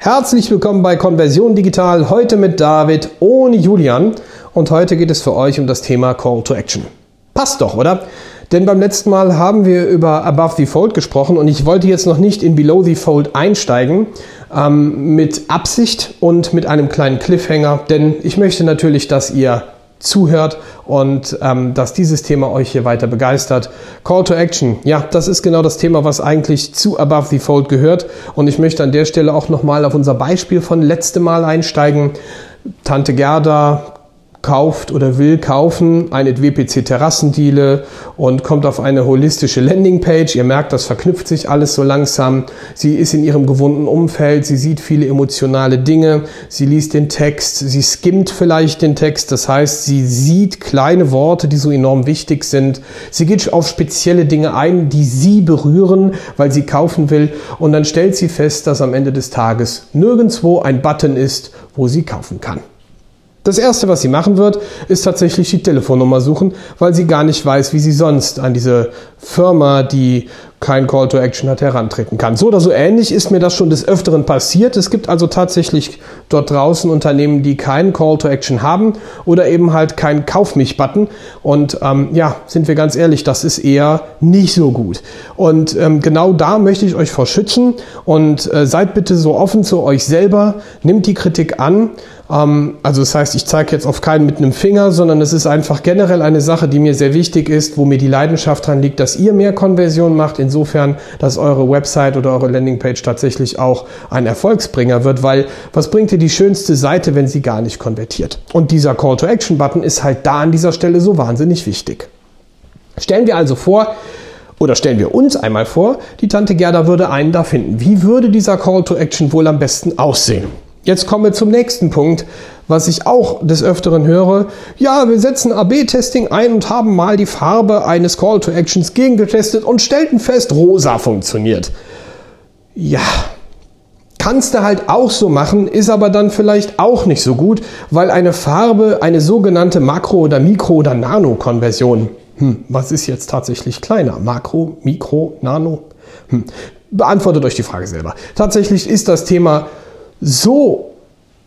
Herzlich willkommen bei Konversion Digital, heute mit David ohne Julian und heute geht es für euch um das Thema Call to Action. Passt doch, oder? Denn beim letzten Mal haben wir über Above the Fold gesprochen und ich wollte jetzt noch nicht in Below the Fold einsteigen, ähm, mit Absicht und mit einem kleinen Cliffhanger, denn ich möchte natürlich, dass ihr zuhört und ähm, dass dieses Thema euch hier weiter begeistert. Call to Action, ja, das ist genau das Thema, was eigentlich zu Above the Fold gehört. Und ich möchte an der Stelle auch nochmal auf unser Beispiel von letztem Mal einsteigen. Tante Gerda kauft oder will kaufen eine WPC Terrassendiele und kommt auf eine holistische Landingpage. Ihr merkt, das verknüpft sich alles so langsam. Sie ist in ihrem gewohnten Umfeld, sie sieht viele emotionale Dinge, sie liest den Text, sie skimmt vielleicht den Text, das heißt, sie sieht kleine Worte, die so enorm wichtig sind. Sie geht auf spezielle Dinge ein, die sie berühren, weil sie kaufen will und dann stellt sie fest, dass am Ende des Tages nirgendwo ein Button ist, wo sie kaufen kann. Das Erste, was sie machen wird, ist tatsächlich die Telefonnummer suchen, weil sie gar nicht weiß, wie sie sonst an diese Firma, die kein Call to Action hat, herantreten kann. So oder so ähnlich ist mir das schon des Öfteren passiert. Es gibt also tatsächlich dort draußen Unternehmen, die keinen Call to Action haben oder eben halt keinen Kauf mich-Button. Und ähm, ja, sind wir ganz ehrlich, das ist eher nicht so gut. Und ähm, genau da möchte ich euch vor schützen und äh, seid bitte so offen zu euch selber, nimmt die Kritik an also das heißt, ich zeige jetzt auf keinen mit einem Finger, sondern es ist einfach generell eine Sache, die mir sehr wichtig ist, wo mir die Leidenschaft dran liegt, dass ihr mehr Konversion macht, insofern, dass eure Website oder eure Landingpage tatsächlich auch ein Erfolgsbringer wird, weil was bringt dir die schönste Seite, wenn sie gar nicht konvertiert? Und dieser Call-to-Action-Button ist halt da an dieser Stelle so wahnsinnig wichtig. Stellen wir also vor, oder stellen wir uns einmal vor, die Tante Gerda würde einen da finden. Wie würde dieser Call to Action wohl am besten aussehen? Jetzt kommen wir zum nächsten Punkt, was ich auch des Öfteren höre. Ja, wir setzen AB-Testing ein und haben mal die Farbe eines Call to Actions gegengetestet und stellten fest, rosa funktioniert. Ja, kannst du halt auch so machen, ist aber dann vielleicht auch nicht so gut, weil eine Farbe eine sogenannte Makro- oder Mikro- oder Nano-Konversion. Hm, was ist jetzt tatsächlich kleiner? Makro, Mikro, Nano? Hm. Beantwortet euch die Frage selber. Tatsächlich ist das Thema so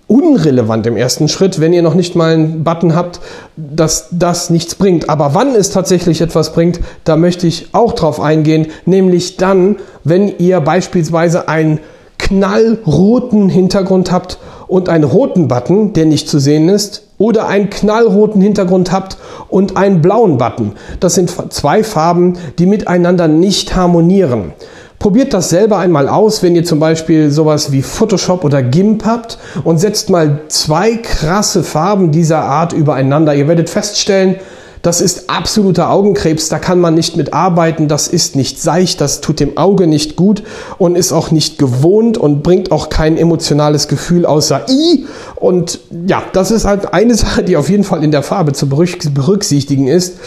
unrelevant im ersten Schritt, wenn ihr noch nicht mal einen Button habt, dass das nichts bringt. Aber wann es tatsächlich etwas bringt, da möchte ich auch drauf eingehen, nämlich dann, wenn ihr beispielsweise einen knallroten Hintergrund habt und einen roten Button, der nicht zu sehen ist, oder einen knallroten Hintergrund habt und einen blauen Button. Das sind zwei Farben, die miteinander nicht harmonieren. Probiert das selber einmal aus, wenn ihr zum Beispiel sowas wie Photoshop oder GIMP habt und setzt mal zwei krasse Farben dieser Art übereinander. Ihr werdet feststellen, das ist absoluter Augenkrebs, da kann man nicht mit arbeiten, das ist nicht seicht, das tut dem Auge nicht gut und ist auch nicht gewohnt und bringt auch kein emotionales Gefühl außer I. Und ja, das ist halt eine Sache, die auf jeden Fall in der Farbe zu berücksichtigen ist.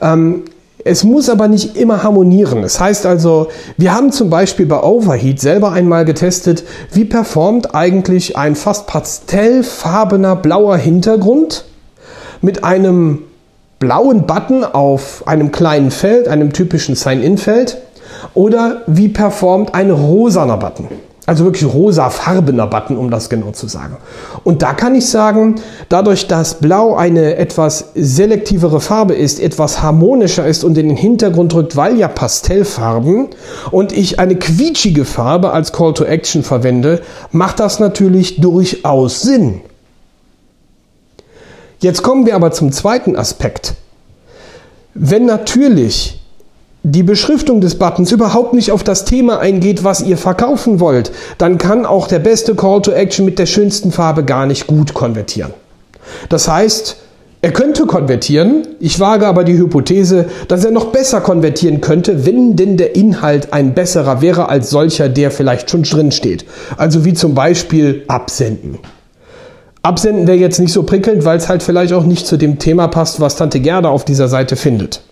Ähm, es muss aber nicht immer harmonieren. Das heißt also, wir haben zum Beispiel bei Overheat selber einmal getestet, wie performt eigentlich ein fast pastellfarbener blauer Hintergrund mit einem blauen Button auf einem kleinen Feld, einem typischen Sign-In-Feld, oder wie performt ein rosaner Button. Also wirklich rosafarbener Button, um das genau zu sagen. Und da kann ich sagen, dadurch, dass Blau eine etwas selektivere Farbe ist, etwas harmonischer ist und in den Hintergrund drückt, weil ja Pastellfarben und ich eine quietschige Farbe als Call to Action verwende, macht das natürlich durchaus Sinn. Jetzt kommen wir aber zum zweiten Aspekt. Wenn natürlich die Beschriftung des Buttons überhaupt nicht auf das Thema eingeht, was ihr verkaufen wollt, dann kann auch der beste Call to Action mit der schönsten Farbe gar nicht gut konvertieren. Das heißt, er könnte konvertieren, ich wage aber die Hypothese, dass er noch besser konvertieren könnte, wenn denn der Inhalt ein besserer wäre als solcher, der vielleicht schon drin steht. Also wie zum Beispiel absenden. Absenden wäre jetzt nicht so prickelnd, weil es halt vielleicht auch nicht zu dem Thema passt, was Tante Gerda auf dieser Seite findet.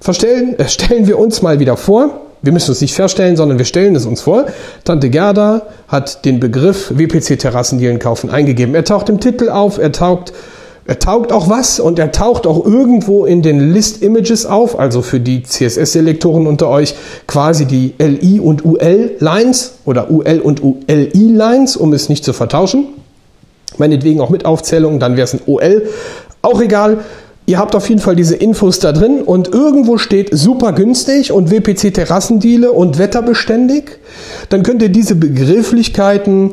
Verstellen, äh, stellen wir uns mal wieder vor, wir müssen es nicht verstellen, sondern wir stellen es uns vor. Tante Gerda hat den Begriff WPC Terrassendielen kaufen eingegeben. Er taucht im Titel auf, er taucht Er taugt auch was und er taucht auch irgendwo in den List Images auf, also für die CSS-Selektoren unter euch quasi die LI und UL-Lines oder UL und ULI-Lines, um es nicht zu vertauschen. Meinetwegen auch mit Aufzählung, dann wäre es ein OL. Auch egal. Ihr habt auf jeden Fall diese Infos da drin und irgendwo steht super günstig und WPC Terrassendiele und wetterbeständig. Dann könnt ihr diese Begrifflichkeiten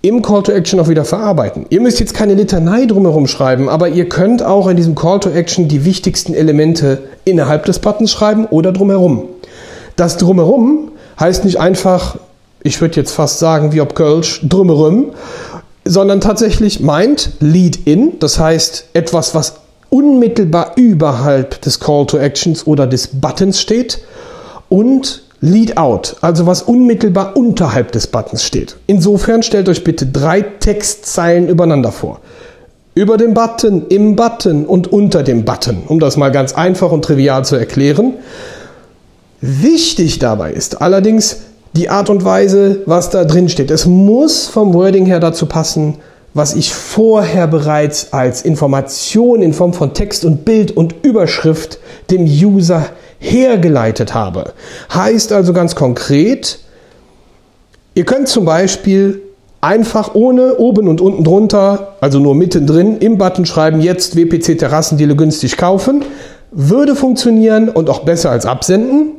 im Call to Action auch wieder verarbeiten. Ihr müsst jetzt keine Litanei drumherum schreiben, aber ihr könnt auch in diesem Call to Action die wichtigsten Elemente innerhalb des Buttons schreiben oder drumherum. Das drumherum heißt nicht einfach, ich würde jetzt fast sagen, wie ob Kölsch, drumherum, sondern tatsächlich meint Lead in, das heißt etwas, was unmittelbar überhalb des Call to Actions oder des Buttons steht und Lead Out, also was unmittelbar unterhalb des Buttons steht. Insofern stellt euch bitte drei Textzeilen übereinander vor. Über dem Button, im Button und unter dem Button, um das mal ganz einfach und trivial zu erklären. Wichtig dabei ist allerdings die Art und Weise, was da drin steht. Es muss vom Wording her dazu passen, was ich vorher bereits als Information in Form von Text und Bild und Überschrift dem User hergeleitet habe. Heißt also ganz konkret, ihr könnt zum Beispiel einfach ohne oben und unten drunter, also nur mittendrin im Button schreiben, jetzt WPC Terrassendiele günstig kaufen. Würde funktionieren und auch besser als absenden.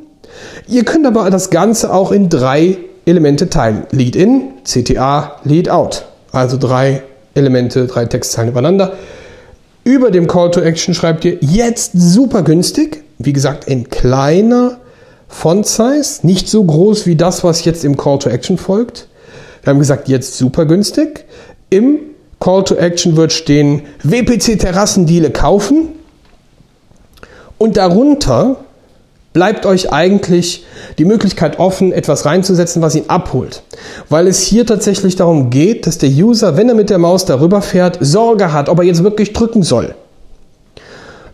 Ihr könnt aber das Ganze auch in drei Elemente teilen. Lead in, CTA, Lead out. Also drei Elemente, drei Textzeilen übereinander. Über dem Call to Action schreibt ihr jetzt super günstig. Wie gesagt, in kleiner Font Size, nicht so groß wie das, was jetzt im Call to Action folgt. Wir haben gesagt, jetzt super günstig. Im Call to Action wird stehen WPC Terrassendiele kaufen. Und darunter bleibt euch eigentlich die Möglichkeit offen, etwas reinzusetzen, was ihn abholt. Weil es hier tatsächlich darum geht, dass der User, wenn er mit der Maus darüber fährt, Sorge hat, ob er jetzt wirklich drücken soll.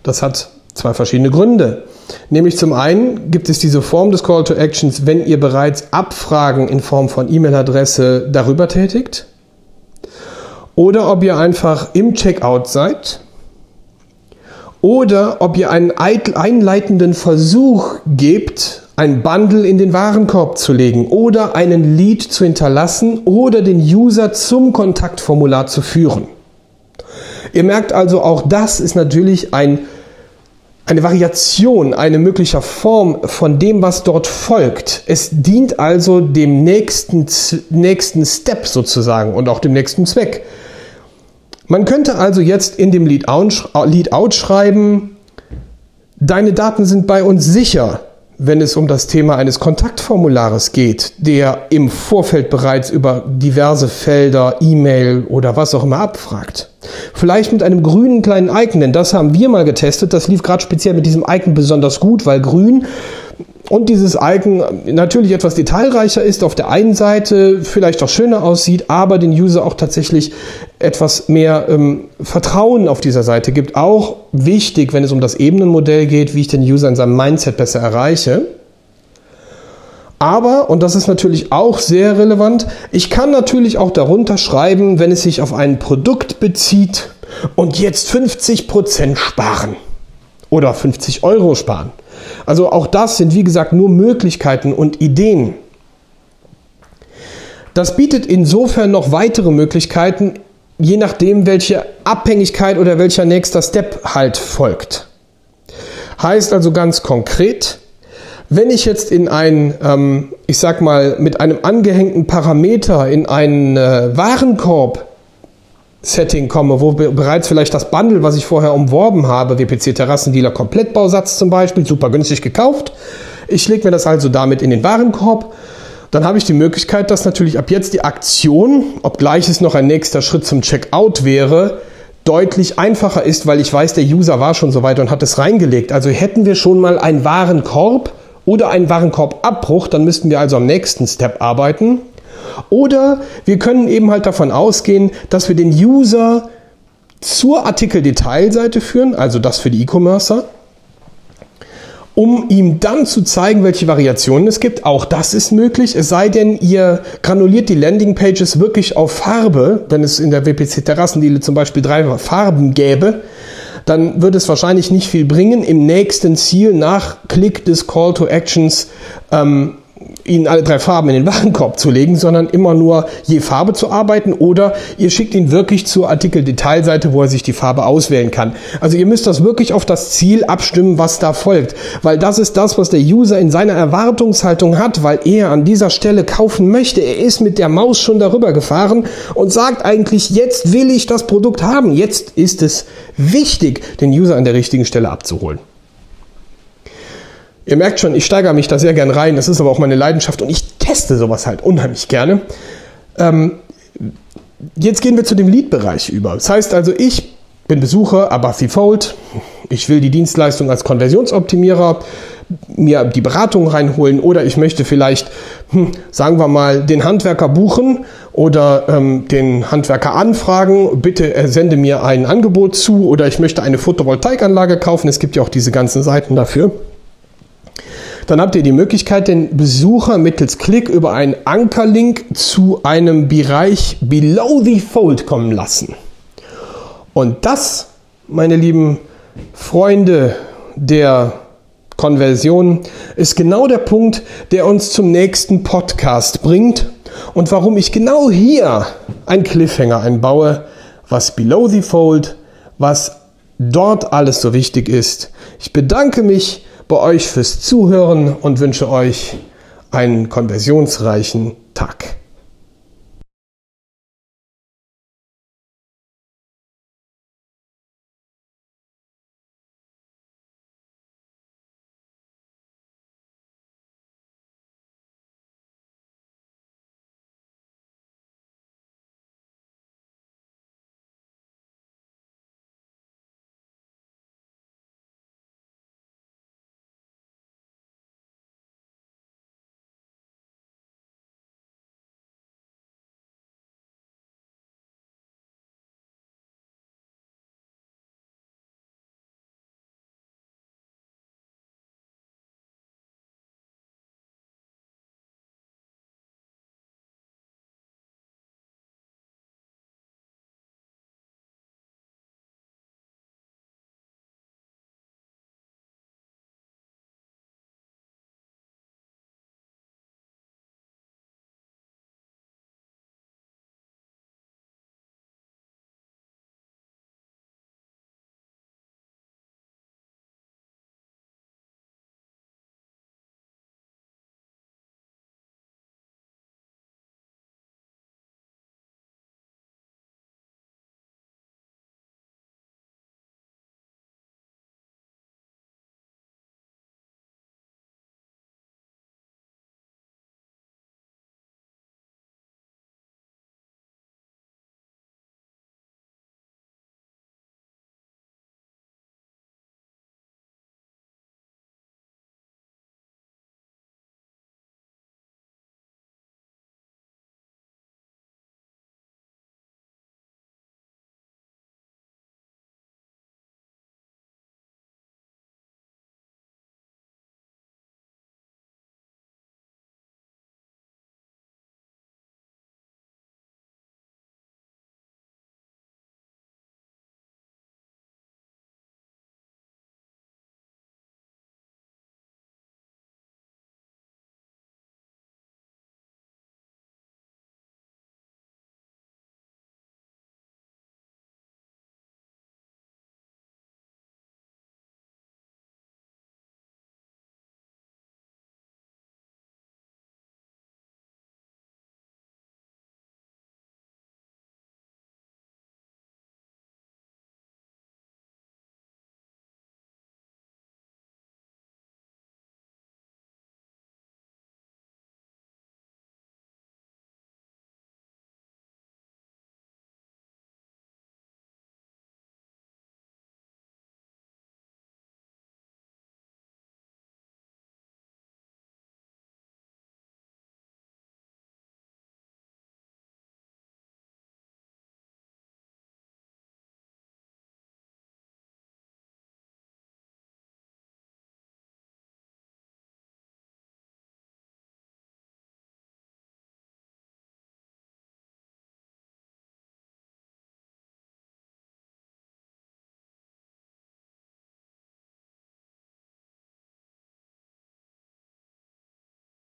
Das hat zwei verschiedene Gründe. Nämlich zum einen gibt es diese Form des Call to Actions, wenn ihr bereits Abfragen in Form von E-Mail-Adresse darüber tätigt. Oder ob ihr einfach im Checkout seid oder ob ihr einen einleitenden Versuch gebt, ein Bundle in den Warenkorb zu legen oder einen Lead zu hinterlassen oder den User zum Kontaktformular zu führen. Ihr merkt also, auch das ist natürlich ein, eine Variation, eine mögliche Form von dem, was dort folgt. Es dient also dem nächsten, nächsten Step sozusagen und auch dem nächsten Zweck. Man könnte also jetzt in dem Lead Out schreiben, deine Daten sind bei uns sicher, wenn es um das Thema eines Kontaktformulares geht, der im Vorfeld bereits über diverse Felder, E-Mail oder was auch immer abfragt. Vielleicht mit einem grünen kleinen Icon, denn das haben wir mal getestet. Das lief gerade speziell mit diesem Icon besonders gut, weil grün und dieses Icon natürlich etwas detailreicher ist, auf der einen Seite vielleicht auch schöner aussieht, aber den User auch tatsächlich etwas mehr ähm, Vertrauen auf dieser Seite gibt. Auch wichtig, wenn es um das Ebenenmodell geht, wie ich den User in seinem Mindset besser erreiche. Aber, und das ist natürlich auch sehr relevant, ich kann natürlich auch darunter schreiben, wenn es sich auf ein Produkt bezieht und jetzt 50% sparen oder 50 Euro sparen. Also auch das sind, wie gesagt, nur Möglichkeiten und Ideen. Das bietet insofern noch weitere Möglichkeiten, je nachdem, welche Abhängigkeit oder welcher nächster Step halt folgt. Heißt also ganz konkret, wenn ich jetzt in ein, ähm, ich sag mal, mit einem angehängten Parameter in einen äh, Warenkorb Setting komme, wo bereits vielleicht das Bundle, was ich vorher umworben habe, WPC Terrassendealer Komplettbausatz zum Beispiel, super günstig gekauft. Ich lege mir das also damit in den Warenkorb. Dann habe ich die Möglichkeit, dass natürlich ab jetzt die Aktion, obgleich es noch ein nächster Schritt zum Checkout wäre, deutlich einfacher ist, weil ich weiß, der User war schon so weit und hat es reingelegt. Also hätten wir schon mal einen Warenkorb oder einen Warenkorbabbruch, dann müssten wir also am nächsten Step arbeiten. Oder wir können eben halt davon ausgehen, dass wir den User zur Artikeldetailseite führen, also das für die E-Commercer. um ihm dann zu zeigen, welche Variationen es gibt. Auch das ist möglich, es sei denn, ihr granuliert die Landingpages wirklich auf Farbe, wenn es in der WPC Terrassendiele zum Beispiel drei Farben gäbe, dann wird es wahrscheinlich nicht viel bringen, im nächsten Ziel nach Klick des Call to Actions ähm, ihnen alle drei Farben in den Warenkorb zu legen, sondern immer nur je Farbe zu arbeiten oder ihr schickt ihn wirklich zur Artikel-Detailseite, wo er sich die Farbe auswählen kann. Also ihr müsst das wirklich auf das Ziel abstimmen, was da folgt, weil das ist das, was der User in seiner Erwartungshaltung hat, weil er an dieser Stelle kaufen möchte. Er ist mit der Maus schon darüber gefahren und sagt eigentlich, jetzt will ich das Produkt haben. Jetzt ist es wichtig, den User an der richtigen Stelle abzuholen. Ihr merkt schon, ich steigere mich da sehr gern rein. Das ist aber auch meine Leidenschaft und ich teste sowas halt unheimlich gerne. Ähm, jetzt gehen wir zu dem Lead-Bereich über. Das heißt also, ich bin Besucher Above Fold. Ich will die Dienstleistung als Konversionsoptimierer mir die Beratung reinholen oder ich möchte vielleicht, hm, sagen wir mal, den Handwerker buchen oder ähm, den Handwerker anfragen, bitte er sende mir ein Angebot zu oder ich möchte eine Photovoltaikanlage kaufen. Es gibt ja auch diese ganzen Seiten dafür dann habt ihr die Möglichkeit, den Besucher mittels Klick über einen Ankerlink zu einem Bereich Below the Fold kommen lassen. Und das, meine lieben Freunde der Konversion, ist genau der Punkt, der uns zum nächsten Podcast bringt und warum ich genau hier ein Cliffhanger einbaue, was Below the Fold, was dort alles so wichtig ist. Ich bedanke mich bei euch fürs Zuhören und wünsche euch einen konversionsreichen Tag.